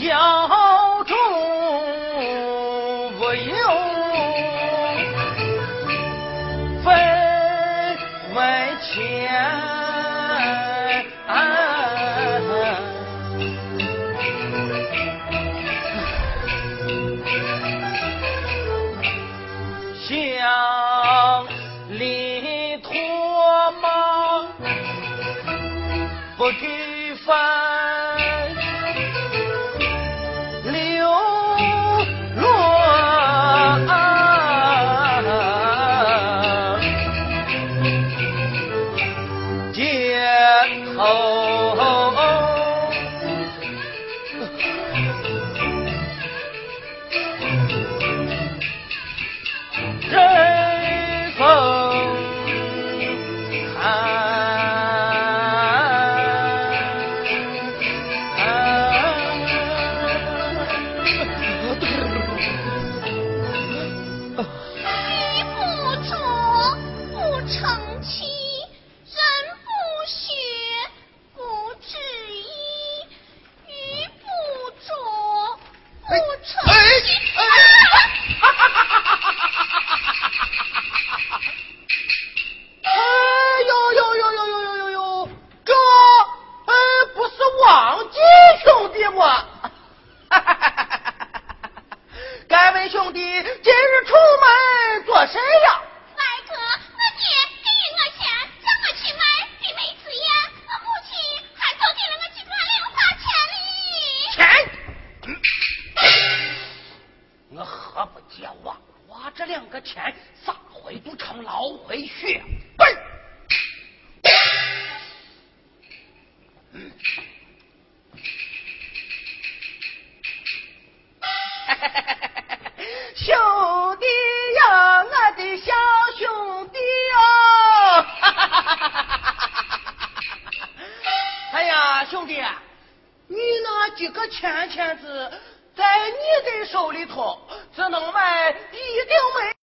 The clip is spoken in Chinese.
腰中不有分外钱，乡里托忙不给饭。成妻人不学，不知义，愚不琢，不成器。哎哎金兄弟，今日出门做甚呀？两个钱，咋回不成老回血本？嗯，兄弟呀，我的小兄弟哟、哎呀，兄弟，你那几个钱钱子在你的手里头。这能卖一定没